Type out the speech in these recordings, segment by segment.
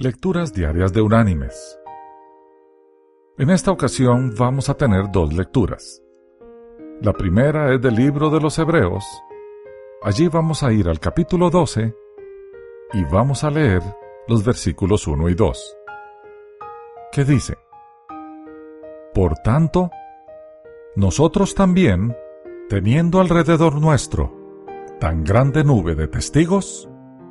Lecturas Diarias de Unánimes. En esta ocasión vamos a tener dos lecturas. La primera es del libro de los Hebreos. Allí vamos a ir al capítulo 12 y vamos a leer los versículos 1 y 2. ¿Qué dice? Por tanto, nosotros también, teniendo alrededor nuestro tan grande nube de testigos,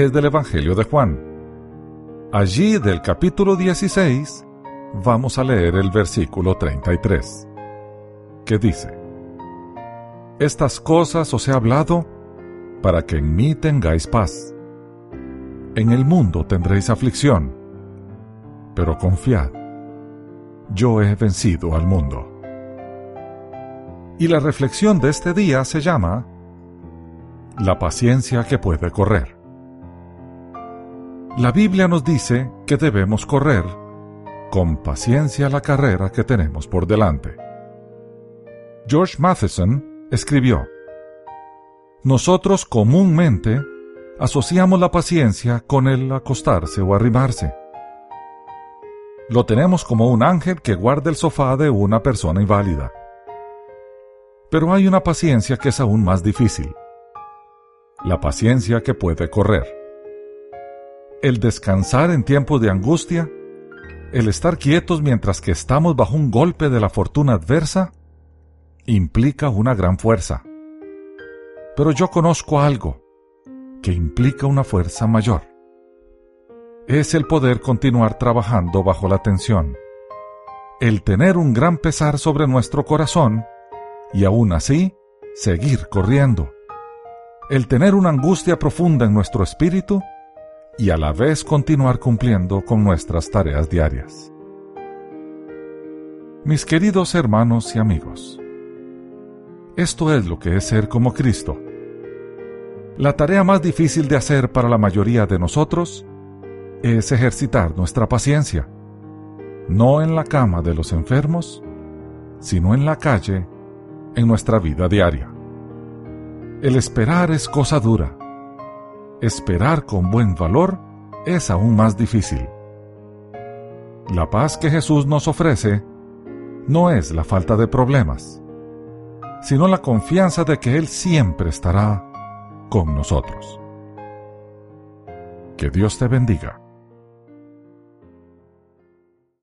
es del Evangelio de Juan. Allí del capítulo 16 vamos a leer el versículo 33, que dice, Estas cosas os he hablado para que en mí tengáis paz. En el mundo tendréis aflicción, pero confiad, yo he vencido al mundo. Y la reflexión de este día se llama La paciencia que puede correr. La Biblia nos dice que debemos correr con paciencia la carrera que tenemos por delante. George Matheson escribió, Nosotros comúnmente asociamos la paciencia con el acostarse o arrimarse. Lo tenemos como un ángel que guarda el sofá de una persona inválida. Pero hay una paciencia que es aún más difícil. La paciencia que puede correr. El descansar en tiempos de angustia, el estar quietos mientras que estamos bajo un golpe de la fortuna adversa, implica una gran fuerza. Pero yo conozco algo que implica una fuerza mayor. Es el poder continuar trabajando bajo la tensión, el tener un gran pesar sobre nuestro corazón y aún así seguir corriendo, el tener una angustia profunda en nuestro espíritu y a la vez continuar cumpliendo con nuestras tareas diarias. Mis queridos hermanos y amigos, esto es lo que es ser como Cristo. La tarea más difícil de hacer para la mayoría de nosotros es ejercitar nuestra paciencia, no en la cama de los enfermos, sino en la calle, en nuestra vida diaria. El esperar es cosa dura. Esperar con buen valor es aún más difícil. La paz que Jesús nos ofrece no es la falta de problemas, sino la confianza de que Él siempre estará con nosotros. Que Dios te bendiga.